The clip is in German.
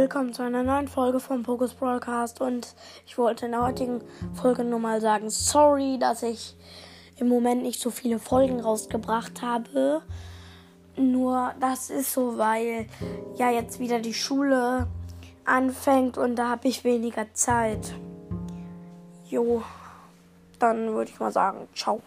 willkommen zu einer neuen Folge vom Pokus Broadcast. Und ich wollte in der heutigen Folge nur mal sagen, sorry, dass ich im Moment nicht so viele Folgen rausgebracht habe. Nur das ist so, weil ja jetzt wieder die Schule anfängt und da habe ich weniger Zeit. Jo, dann würde ich mal sagen, ciao.